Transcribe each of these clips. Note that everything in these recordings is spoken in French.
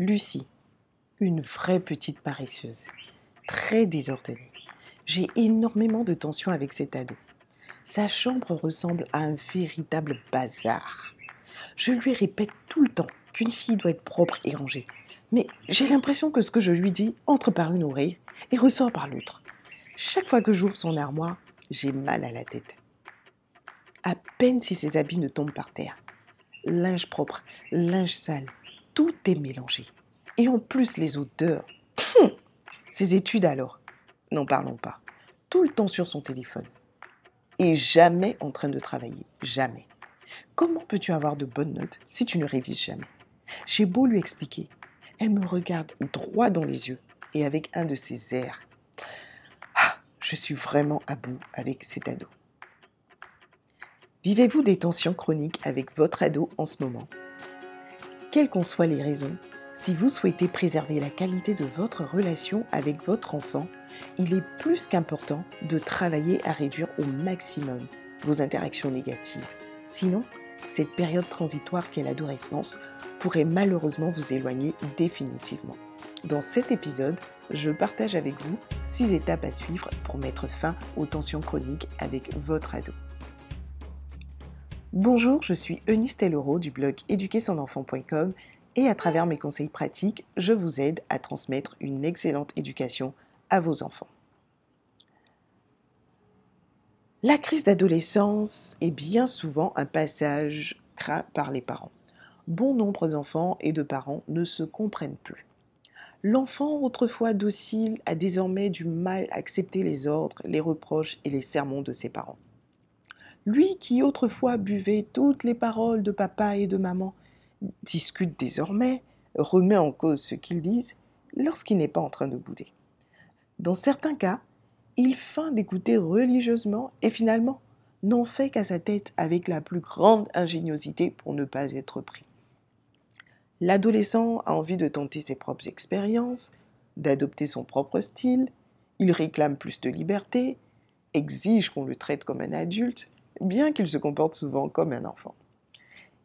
Lucie, une vraie petite paresseuse, très désordonnée. J'ai énormément de tension avec cet ado. Sa chambre ressemble à un véritable bazar. Je lui répète tout le temps qu'une fille doit être propre et rangée. Mais j'ai l'impression que ce que je lui dis entre par une oreille et ressort par l'autre. Chaque fois que j'ouvre son armoire, j'ai mal à la tête. À peine si ses habits ne tombent par terre. Linge propre, linge sale, tout est mélangé. Et en plus les odeurs. Ses études alors, n'en parlons pas. Tout le temps sur son téléphone. Et jamais en train de travailler. Jamais. Comment peux-tu avoir de bonnes notes si tu ne révises jamais? J'ai beau lui expliquer. Elle me regarde droit dans les yeux et avec un de ses airs. Ah, je suis vraiment à bout avec cet ado. Vivez-vous des tensions chroniques avec votre ado en ce moment? Quelles qu'en soient les raisons, si vous souhaitez préserver la qualité de votre relation avec votre enfant, il est plus qu'important de travailler à réduire au maximum vos interactions négatives. Sinon, cette période transitoire qu'est l'adolescence pourrait malheureusement vous éloigner définitivement. Dans cet épisode, je partage avec vous 6 étapes à suivre pour mettre fin aux tensions chroniques avec votre ado. Bonjour, je suis Eunice Tellero du blog éduquersonenfant.com et à travers mes conseils pratiques, je vous aide à transmettre une excellente éducation à vos enfants. La crise d'adolescence est bien souvent un passage craint par les parents. Bon nombre d'enfants et de parents ne se comprennent plus. L'enfant, autrefois docile, a désormais du mal à accepter les ordres, les reproches et les sermons de ses parents. Lui qui autrefois buvait toutes les paroles de papa et de maman, discute désormais, remet en cause ce qu'ils disent lorsqu'il n'est pas en train de bouder. Dans certains cas, il feint d'écouter religieusement et finalement n'en fait qu'à sa tête avec la plus grande ingéniosité pour ne pas être pris. L'adolescent a envie de tenter ses propres expériences, d'adopter son propre style, il réclame plus de liberté, exige qu'on le traite comme un adulte, bien qu'il se comporte souvent comme un enfant.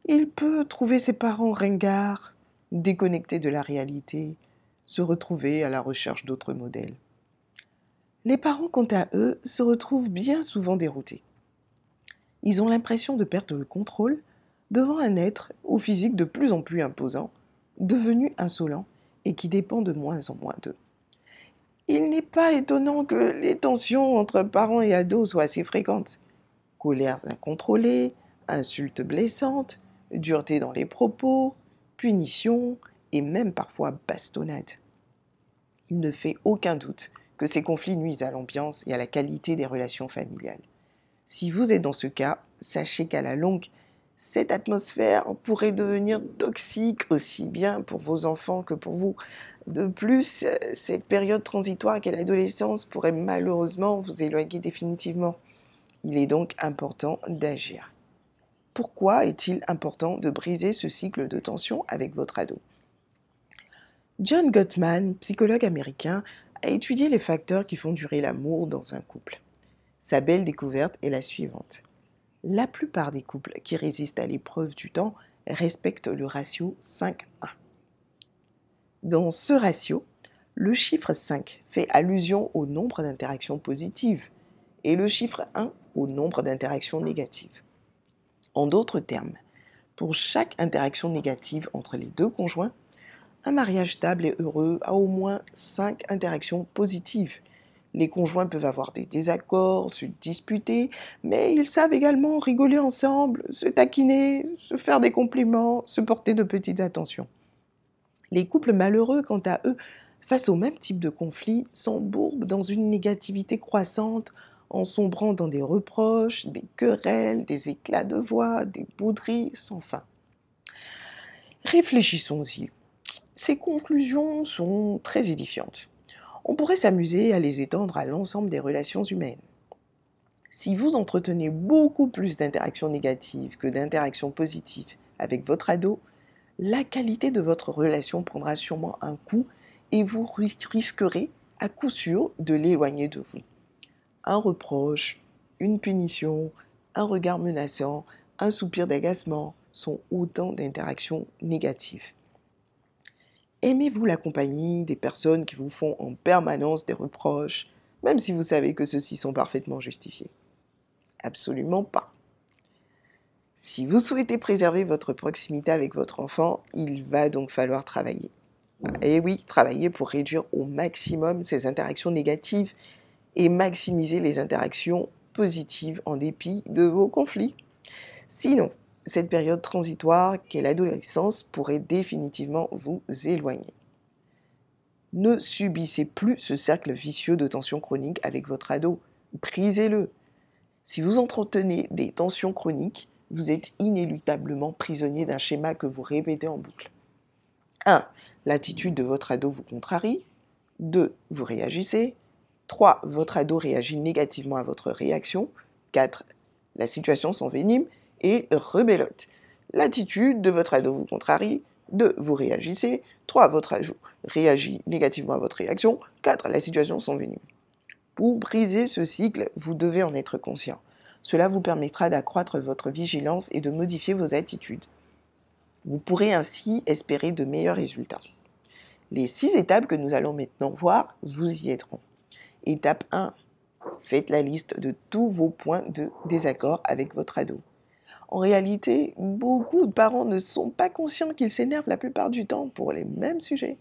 Il peut trouver ses parents ringards, déconnectés de la réalité, se retrouver à la recherche d'autres modèles. Les parents, quant à eux, se retrouvent bien souvent déroutés. Ils ont l'impression de perdre le contrôle devant un être au physique de plus en plus imposant, devenu insolent et qui dépend de moins en moins d'eux. Il n'est pas étonnant que les tensions entre parents et ados soient assez fréquentes colères incontrôlées, insultes blessantes, dureté dans les propos, punitions et même parfois bastonnades. Il ne fait aucun doute que ces conflits nuisent à l'ambiance et à la qualité des relations familiales. Si vous êtes dans ce cas, sachez qu'à la longue, cette atmosphère pourrait devenir toxique aussi bien pour vos enfants que pour vous. De plus, cette période transitoire qu'est l'adolescence pourrait malheureusement vous éloigner définitivement. Il est donc important d'agir. Pourquoi est-il important de briser ce cycle de tension avec votre ado? John Gottman, psychologue américain, a étudié les facteurs qui font durer l'amour dans un couple. Sa belle découverte est la suivante. La plupart des couples qui résistent à l'épreuve du temps respectent le ratio 5-1. Dans ce ratio, le chiffre 5 fait allusion au nombre d'interactions positives et le chiffre 1 au nombre d'interactions négatives. En d'autres termes, pour chaque interaction négative entre les deux conjoints, un mariage stable et heureux a au moins 5 interactions positives. Les conjoints peuvent avoir des désaccords, se disputer, mais ils savent également rigoler ensemble, se taquiner, se faire des compliments, se porter de petites attentions. Les couples malheureux, quant à eux, face au même type de conflit, s'embourbent dans une négativité croissante en sombrant dans des reproches, des querelles, des éclats de voix, des bouderies sans fin. Réfléchissons-y. Ces conclusions sont très édifiantes. On pourrait s'amuser à les étendre à l'ensemble des relations humaines. Si vous entretenez beaucoup plus d'interactions négatives que d'interactions positives avec votre ado, la qualité de votre relation prendra sûrement un coup et vous risquerez à coup sûr de l'éloigner de vous un reproche, une punition, un regard menaçant, un soupir d'agacement sont autant d'interactions négatives. Aimez-vous la compagnie des personnes qui vous font en permanence des reproches, même si vous savez que ceux-ci sont parfaitement justifiés? Absolument pas. Si vous souhaitez préserver votre proximité avec votre enfant, il va donc falloir travailler. Et oui, travailler pour réduire au maximum ces interactions négatives et maximiser les interactions positives en dépit de vos conflits. Sinon, cette période transitoire qu'est l'adolescence pourrait définitivement vous éloigner. Ne subissez plus ce cercle vicieux de tensions chroniques avec votre ado. Brisez-le. Si vous entretenez des tensions chroniques, vous êtes inéluctablement prisonnier d'un schéma que vous répétez en boucle. 1. L'attitude de votre ado vous contrarie. 2. Vous réagissez. 3. Votre ado réagit négativement à votre réaction. 4. La situation s'envenime et rebellote. L'attitude de votre ado vous contrarie. 2. Vous réagissez. 3. Votre ado réagit négativement à votre réaction. 4. La situation s'envenime. Pour briser ce cycle, vous devez en être conscient. Cela vous permettra d'accroître votre vigilance et de modifier vos attitudes. Vous pourrez ainsi espérer de meilleurs résultats. Les six étapes que nous allons maintenant voir vous y aideront. Étape 1. Faites la liste de tous vos points de désaccord avec votre ado. En réalité, beaucoup de parents ne sont pas conscients qu'ils s'énervent la plupart du temps pour les mêmes sujets.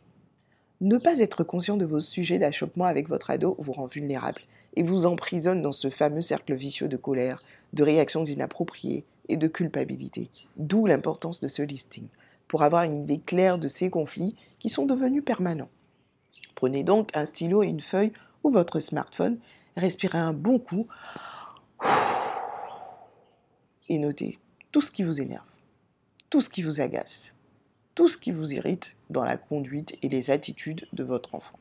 Ne pas être conscient de vos sujets d'achoppement avec votre ado vous rend vulnérable et vous emprisonne dans ce fameux cercle vicieux de colère, de réactions inappropriées et de culpabilité. D'où l'importance de ce listing, pour avoir une idée claire de ces conflits qui sont devenus permanents. Prenez donc un stylo et une feuille ou votre smartphone, respirez un bon coup et notez tout ce qui vous énerve, tout ce qui vous agace, tout ce qui vous irrite dans la conduite et les attitudes de votre enfant.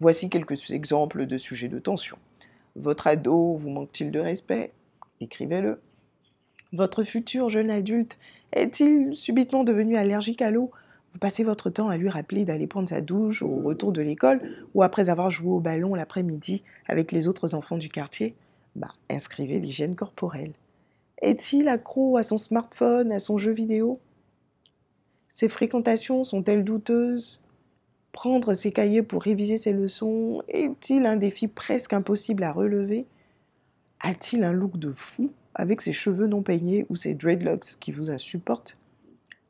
Voici quelques exemples de sujets de tension. Votre ado vous manque-t-il de respect? Écrivez-le. Votre futur jeune adulte est-il subitement devenu allergique à l'eau? Vous passez votre temps à lui rappeler d'aller prendre sa douche au retour de l'école ou après avoir joué au ballon l'après-midi avec les autres enfants du quartier Bah, inscrivez l'hygiène corporelle. Est-il accro à son smartphone, à son jeu vidéo? Ses fréquentations sont-elles douteuses? Prendre ses cahiers pour réviser ses leçons est-il un défi presque impossible à relever? A-t-il un look de fou avec ses cheveux non peignés ou ses dreadlocks qui vous insupportent?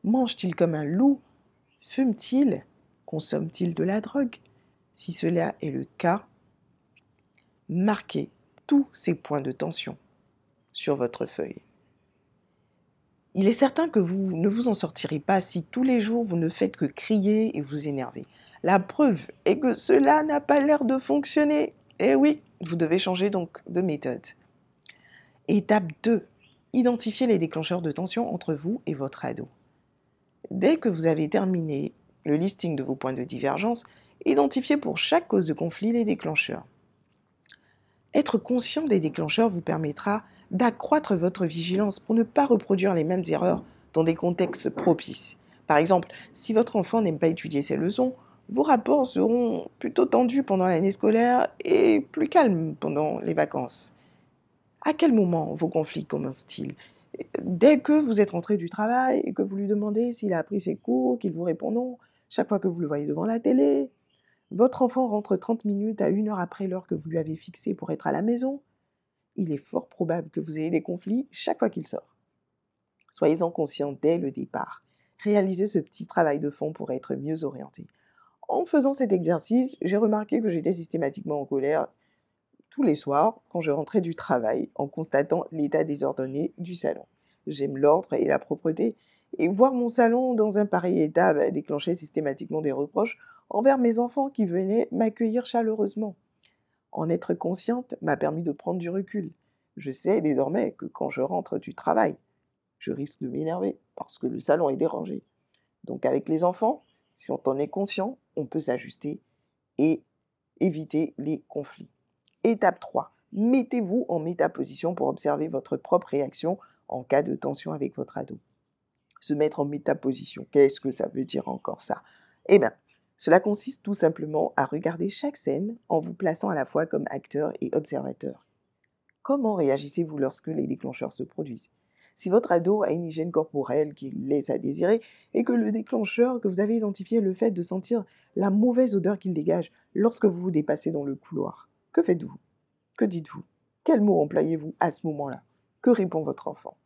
Mange-t-il comme un loup? Fume-t-il? Consomme-t-il de la drogue? Si cela est le cas, marquez tous ces points de tension sur votre feuille. Il est certain que vous ne vous en sortirez pas si tous les jours vous ne faites que crier et vous énerver. La preuve est que cela n'a pas l'air de fonctionner. Eh oui, vous devez changer donc de méthode. Étape 2. Identifiez les déclencheurs de tension entre vous et votre ado. Dès que vous avez terminé le listing de vos points de divergence, identifiez pour chaque cause de conflit les déclencheurs. Être conscient des déclencheurs vous permettra d'accroître votre vigilance pour ne pas reproduire les mêmes erreurs dans des contextes propices. Par exemple, si votre enfant n'aime pas étudier ses leçons, vos rapports seront plutôt tendus pendant l'année scolaire et plus calmes pendant les vacances. À quel moment vos conflits commencent-ils? Dès que vous êtes rentré du travail et que vous lui demandez s'il a appris ses cours, qu'il vous répond non, chaque fois que vous le voyez devant la télé, votre enfant rentre 30 minutes à une heure après l'heure que vous lui avez fixée pour être à la maison, il est fort probable que vous ayez des conflits chaque fois qu'il sort. Soyez-en conscient dès le départ. Réalisez ce petit travail de fond pour être mieux orienté. En faisant cet exercice, j'ai remarqué que j'étais systématiquement en colère tous les soirs quand je rentrais du travail en constatant l'état désordonné du salon. J'aime l'ordre et la propreté, et voir mon salon dans un pareil état bah, déclenchait systématiquement des reproches envers mes enfants qui venaient m'accueillir chaleureusement. En être consciente m'a permis de prendre du recul. Je sais désormais que quand je rentre du travail, je risque de m'énerver parce que le salon est dérangé. Donc avec les enfants, si on en est conscient, on peut s'ajuster et éviter les conflits. Étape 3. Mettez-vous en métaposition pour observer votre propre réaction en cas de tension avec votre ado. Se mettre en métaposition, qu'est-ce que ça veut dire encore ça? Eh bien, cela consiste tout simplement à regarder chaque scène en vous plaçant à la fois comme acteur et observateur. Comment réagissez-vous lorsque les déclencheurs se produisent? Si votre ado a une hygiène corporelle qui laisse à désirer et que le déclencheur que vous avez identifié est le fait de sentir la mauvaise odeur qu'il dégage lorsque vous vous dépassez dans le couloir. Que faites-vous? Que dites-vous? Quels mots employez-vous à ce moment-là? Que répond votre enfant?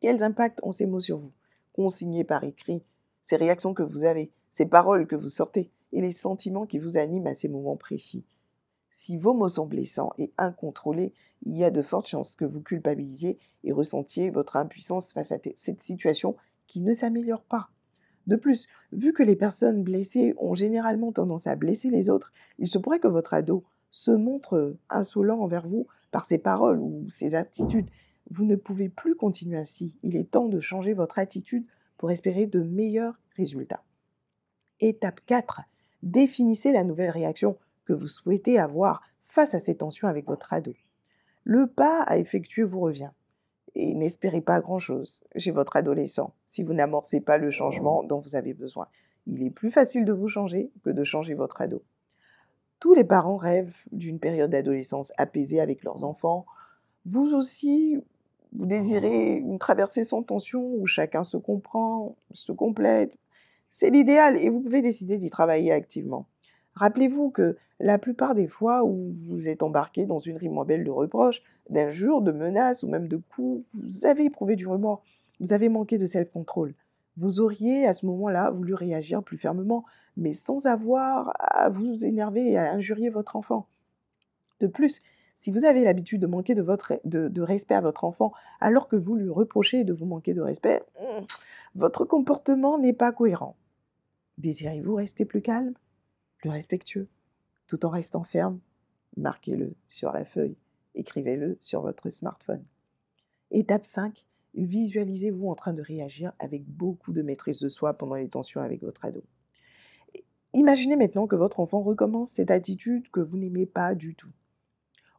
Quels impacts ont ces mots sur vous? Consignés par écrit, ces réactions que vous avez, ces paroles que vous sortez et les sentiments qui vous animent à ces moments précis. Si vos mots sont blessants et incontrôlés, il y a de fortes chances que vous culpabilisiez et ressentiez votre impuissance face à cette situation qui ne s'améliore pas. De plus, vu que les personnes blessées ont généralement tendance à blesser les autres, il se pourrait que votre ado se montre insolent envers vous par ses paroles ou ses attitudes. Vous ne pouvez plus continuer ainsi. Il est temps de changer votre attitude pour espérer de meilleurs résultats. Étape 4. Définissez la nouvelle réaction que vous souhaitez avoir face à ces tensions avec votre ado. Le pas à effectuer vous revient. Et n'espérez pas grand-chose chez votre adolescent si vous n'amorcez pas le changement dont vous avez besoin. Il est plus facile de vous changer que de changer votre ado. Tous les parents rêvent d'une période d'adolescence apaisée avec leurs enfants. Vous aussi, vous désirez une traversée sans tension où chacun se comprend, se complète. C'est l'idéal et vous pouvez décider d'y travailler activement. Rappelez-vous que la plupart des fois où vous êtes embarqué dans une belle de reproches, d'injures, de menaces ou même de coups, vous avez éprouvé du remords, vous avez manqué de self-control. Vous auriez à ce moment-là voulu réagir plus fermement, mais sans avoir à vous énerver et à injurier votre enfant. De plus, si vous avez l'habitude de manquer de, respect à votre enfant alors que vous lui reprochez de vous manquer de respect, hmm, votre comportement n'est pas cohérent. Désirez-vous rester plus calme le respectueux, tout en restant ferme, marquez-le sur la feuille, écrivez-le sur votre smartphone. Étape 5, visualisez-vous en train de réagir avec beaucoup de maîtrise de soi pendant les tensions avec votre ado. Imaginez maintenant que votre enfant recommence cette attitude que vous n'aimez pas du tout.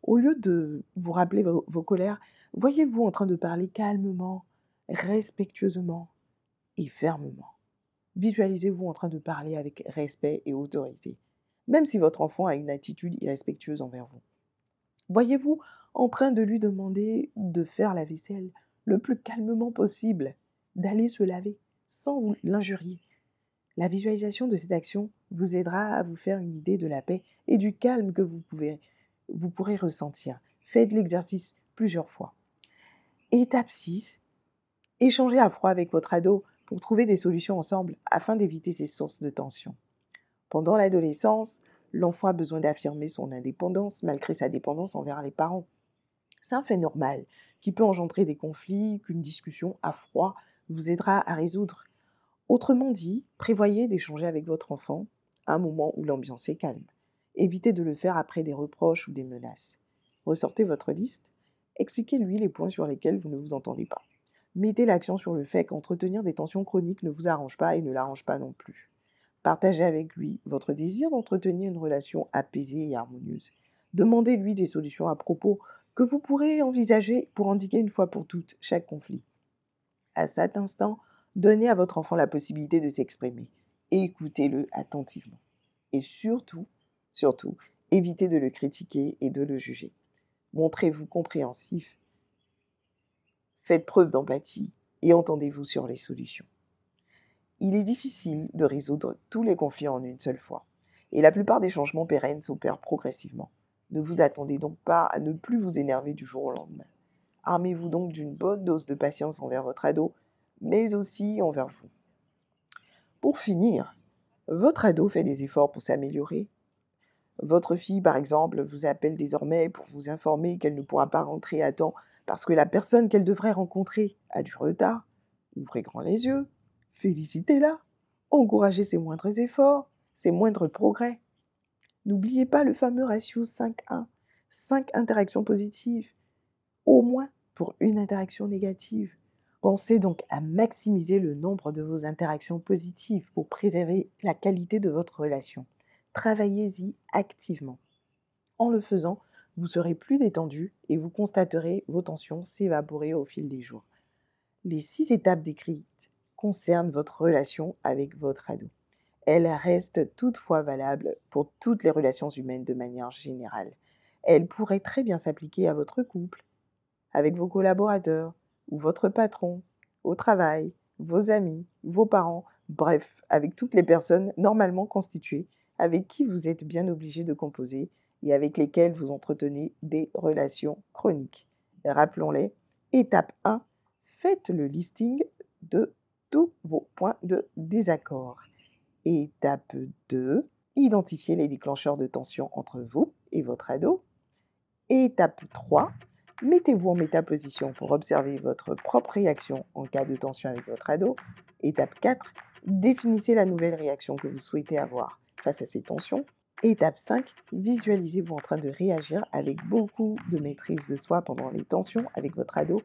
Au lieu de vous rappeler vos, colères, voyez-vous en train de parler calmement, respectueusement et fermement. Visualisez-vous en train de parler avec respect et autorité, même si votre enfant a une attitude irrespectueuse envers vous. Voyez-vous en train de lui demander de faire la vaisselle le plus calmement possible, d'aller se laver sans l'injurier. La visualisation de cette action vous aidera à vous faire une idée de la paix et du calme que vous, pouvez, vous pourrez ressentir. Faites l'exercice plusieurs fois. Étape 6. Échangez à froid avec votre ado pour trouver des solutions ensemble afin d'éviter ces sources de tension. Pendant l'adolescence, l'enfant a besoin d'affirmer son indépendance malgré sa dépendance envers les parents. C'est un fait normal qui peut engendrer des conflits qu'une discussion à froid vous aidera à résoudre. Autrement dit, prévoyez d'échanger avec votre enfant à un moment où l'ambiance est calme. Évitez de le faire après des reproches ou des menaces. Ressortez votre liste, expliquez-lui les points sur lesquels vous ne vous entendez pas. Mettez l'accent sur le fait qu'entretenir des tensions chroniques ne vous arrange pas et ne l'arrange pas non plus. Partagez avec lui votre désir d'entretenir une relation apaisée et harmonieuse. Demandez-lui des solutions à propos que vous pourrez envisager pour indiquer une fois pour toutes chaque conflit. À cet instant, donnez à votre enfant la possibilité de s'exprimer. Écoutez-le attentivement. Et surtout, surtout, évitez de le critiquer et de le juger. Montrez-vous compréhensif Faites preuve d'empathie et entendez-vous sur les solutions. Il est difficile de résoudre tous les conflits en une seule fois, et la plupart des changements pérennes s'opèrent progressivement. Ne vous attendez donc pas à ne plus vous énerver du jour au lendemain. Armez-vous donc d'une bonne dose de patience envers votre ado, mais aussi envers vous. Pour finir, votre ado fait des efforts pour s'améliorer. Votre fille, par exemple, vous appelle désormais pour vous informer qu'elle ne pourra pas rentrer à temps parce que la personne qu'elle devrait rencontrer a du retard, ouvrez grand les yeux, félicitez-la, encouragez ses moindres efforts, ses moindres progrès. N'oubliez pas le fameux ratio 5-1, 5 interactions positives, au moins pour une interaction négative. Pensez donc à maximiser le nombre de vos interactions positives pour préserver la qualité de votre relation. Travaillez-y activement. En le faisant, vous serez plus détendu et vous constaterez vos tensions s'évaporer au fil des jours. Les six étapes décrites concernent votre relation avec votre ado. Elles restent toutefois valables pour toutes les relations humaines de manière générale. Elles pourraient très bien s'appliquer à votre couple, avec vos collaborateurs, ou votre patron, au travail, vos amis, vos parents, bref, avec toutes les personnes normalement constituées avec qui vous êtes bien obligé de composer et avec lesquelles vous entretenez des relations chroniques. Rappelons-les, étape 1, faites le listing de tous vos points de désaccord. Étape 2, identifiez les déclencheurs de tension entre vous et votre ado. Étape 3, mettez-vous en métaposition pour observer votre propre réaction en cas de tension avec votre ado. Étape 4, définissez la nouvelle réaction que vous souhaitez avoir face à ces tensions. Étape 5, visualisez-vous en train de réagir avec beaucoup de maîtrise de soi pendant les tensions avec votre ado.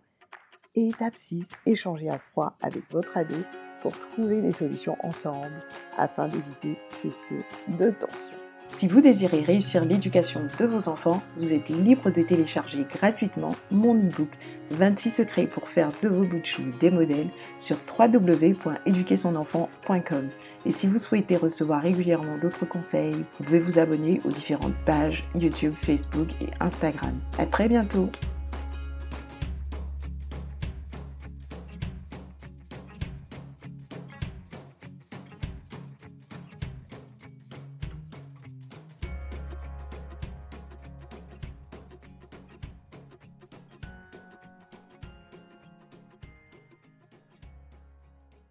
Étape 6, échangez à froid avec votre ado pour trouver des solutions ensemble afin d'éviter ces sources de tension. Si vous désirez réussir l'éducation de vos enfants, vous êtes libre de télécharger gratuitement mon e-book 26 secrets pour faire de vos bouts de des modèles sur www.éduquersonenfant.com. Et si vous souhaitez recevoir régulièrement d'autres conseils, vous pouvez vous abonner aux différentes pages YouTube, Facebook et Instagram. À très bientôt!